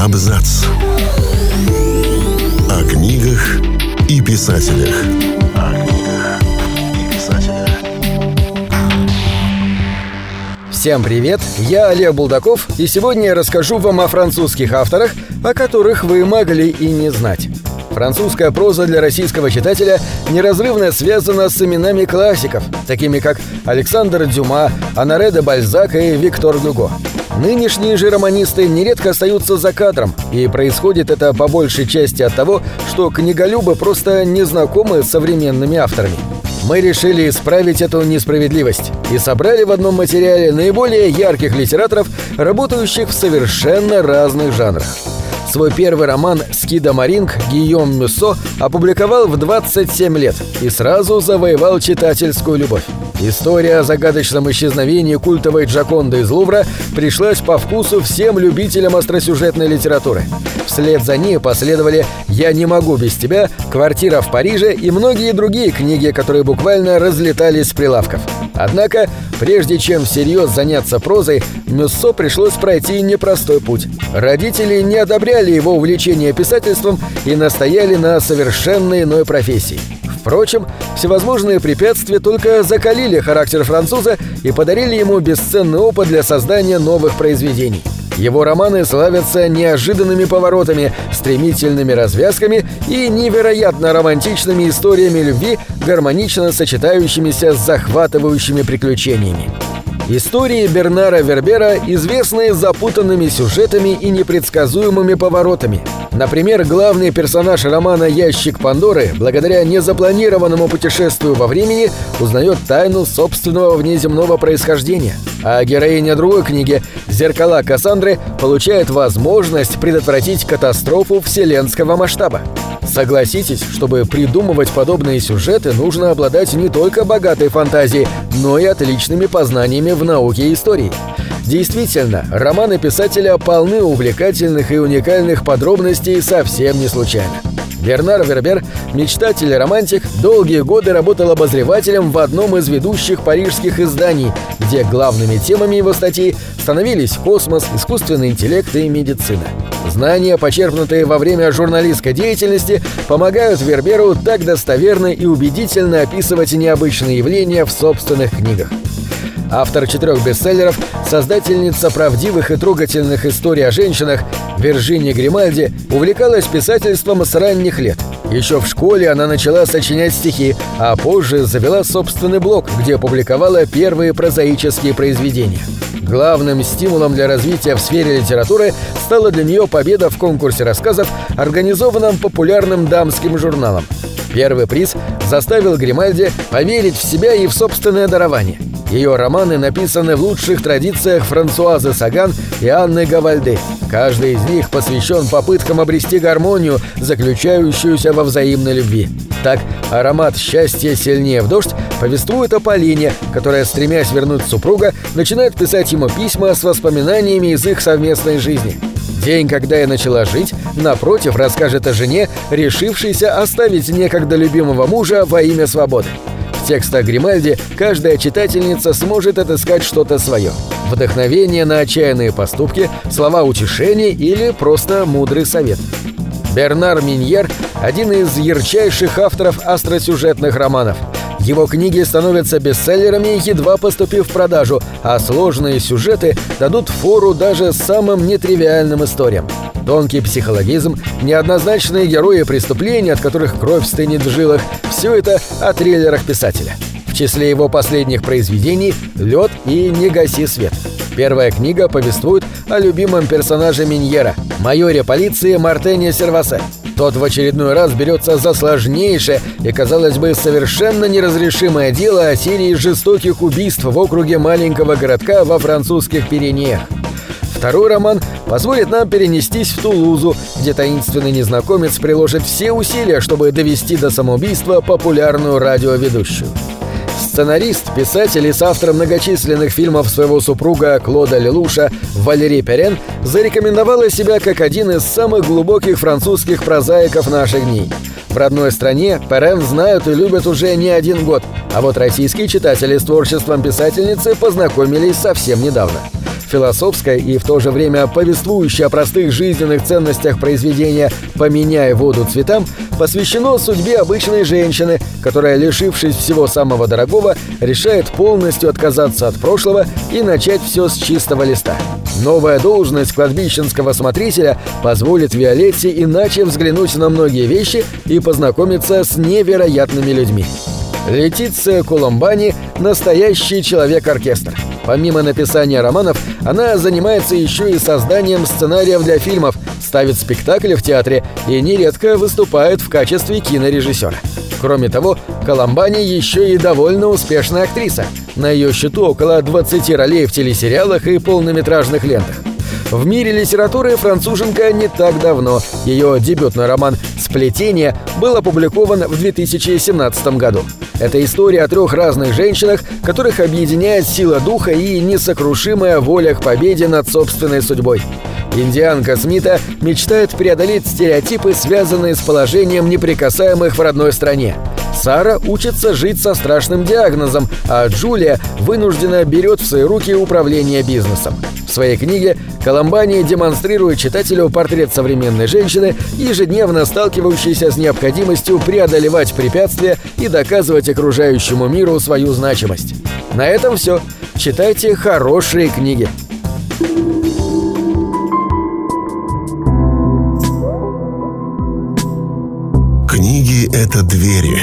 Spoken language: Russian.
Абзац. О книгах и писателях. О книгах и писателях. Всем привет, я Олег Булдаков, и сегодня я расскажу вам о французских авторах, о которых вы могли и не знать. Французская проза для российского читателя неразрывно связана с именами классиков, такими как Александр Дюма, Анаре де Бальзак и Виктор Гюго. Нынешние же романисты нередко остаются за кадром, и происходит это по большей части от того, что книголюбы просто не знакомы с современными авторами. Мы решили исправить эту несправедливость и собрали в одном материале наиболее ярких литераторов, работающих в совершенно разных жанрах. Свой первый роман «Скида Маринг» Гийом Мюссо опубликовал в 27 лет и сразу завоевал читательскую любовь. История о загадочном исчезновении культовой Джаконды из Лувра пришлась по вкусу всем любителям остросюжетной литературы. Вслед за ней последовали «Я не могу без тебя», «Квартира в Париже» и многие другие книги, которые буквально разлетались с прилавков. Однако, прежде чем всерьез заняться прозой, Мюссо пришлось пройти непростой путь. Родители не одобряли его увлечение писательством и настояли на совершенно иной профессии. Впрочем, всевозможные препятствия только закалили характер француза и подарили ему бесценный опыт для создания новых произведений. Его романы славятся неожиданными поворотами, стремительными развязками и невероятно романтичными историями любви, гармонично сочетающимися с захватывающими приключениями. Истории Бернара Вербера известны запутанными сюжетами и непредсказуемыми поворотами. Например, главный персонаж романа «Ящик Пандоры» благодаря незапланированному путешествию во времени узнает тайну собственного внеземного происхождения, а героиня другой книги «Зеркала Кассандры» получает возможность предотвратить катастрофу вселенского масштаба. Согласитесь, чтобы придумывать подобные сюжеты, нужно обладать не только богатой фантазией, но и отличными познаниями в науке и истории. Действительно, романы писателя полны увлекательных и уникальных подробностей совсем не случайно. Бернар Вербер, мечтатель и романтик, долгие годы работал обозревателем в одном из ведущих парижских изданий, где главными темами его статей становились космос, искусственный интеллект и медицина. Знания, почерпнутые во время журналистской деятельности, помогают Верберу так достоверно и убедительно описывать необычные явления в собственных книгах. Автор четырех бестселлеров, создательница правдивых и трогательных историй о женщинах, Виржиния Гримальди увлекалась писательством с ранних лет. Еще в школе она начала сочинять стихи, а позже завела собственный блог, где публиковала первые прозаические произведения. Главным стимулом для развития в сфере литературы стала для нее победа в конкурсе рассказов, организованном популярным дамским журналом. Первый приз заставил Гримальди поверить в себя и в собственное дарование. Ее романы написаны в лучших традициях Франсуазы Саган и Анны Гавальды. Каждый из них посвящен попыткам обрести гармонию, заключающуюся во взаимной любви. Так, аромат счастья сильнее в дождь повествует о Полине, которая, стремясь вернуть супруга, начинает писать ему письма с воспоминаниями из их совместной жизни. День, когда я начала жить, напротив, расскажет о жене, решившейся оставить некогда любимого мужа во имя свободы. В текстах Гримальди каждая читательница сможет отыскать что-то свое. Вдохновение на отчаянные поступки, слова утешения или просто мудрый совет. Бернар Миньер – один из ярчайших авторов остросюжетных романов. Его книги становятся бестселлерами, едва поступив в продажу, а сложные сюжеты дадут фору даже самым нетривиальным историям. Тонкий психологизм, неоднозначные герои преступлений, от которых кровь стынет в жилах – все это о триллерах писателя. В числе его последних произведений «Лед» и «Не гаси свет». Первая книга повествует о любимом персонаже Миньера – майоре полиции Мартене Сервасе. Тот в очередной раз берется за сложнейшее и, казалось бы, совершенно неразрешимое дело о серии жестоких убийств в округе маленького городка во французских Пиренеях. Второй роман позволит нам перенестись в Тулузу, где таинственный незнакомец приложит все усилия, чтобы довести до самоубийства популярную радиоведущую. Сценарист, писатель и соавтор многочисленных фильмов своего супруга Клода Лелуша Валерий Перен зарекомендовала себя как один из самых глубоких французских прозаиков наших дней. В родной стране Перен знают и любят уже не один год, а вот российские читатели с творчеством писательницы познакомились совсем недавно. Философское и в то же время повествующее о простых жизненных ценностях произведения «Поменяй воду цветам» посвящено судьбе обычной женщины, которая, лишившись всего самого дорогого, решает полностью отказаться от прошлого и начать все с чистого листа. Новая должность кладбищенского смотрителя позволит Виолетте иначе взглянуть на многие вещи и познакомиться с невероятными людьми. Летиция Куламбани – настоящий человек-оркестр. Помимо написания романов, она занимается еще и созданием сценариев для фильмов, ставит спектакли в театре и нередко выступает в качестве кинорежиссера. Кроме того, Коломбани еще и довольно успешная актриса. На ее счету около 20 ролей в телесериалах и полнометражных лентах. В мире литературы француженка не так давно. Ее дебютный роман «Сплетение» был опубликован в 2017 году. Это история о трех разных женщинах, которых объединяет сила духа и несокрушимая воля к победе над собственной судьбой. Индианка Смита мечтает преодолеть стереотипы, связанные с положением неприкасаемых в родной стране. Сара учится жить со страшным диагнозом, а Джулия вынуждена берет в свои руки управление бизнесом. В своей книге Коломбани демонстрирует читателю портрет современной женщины, ежедневно сталкивающейся с необходимостью преодолевать препятствия и доказывать окружающему миру свою значимость. На этом все. Читайте хорошие книги. Книги — это двери,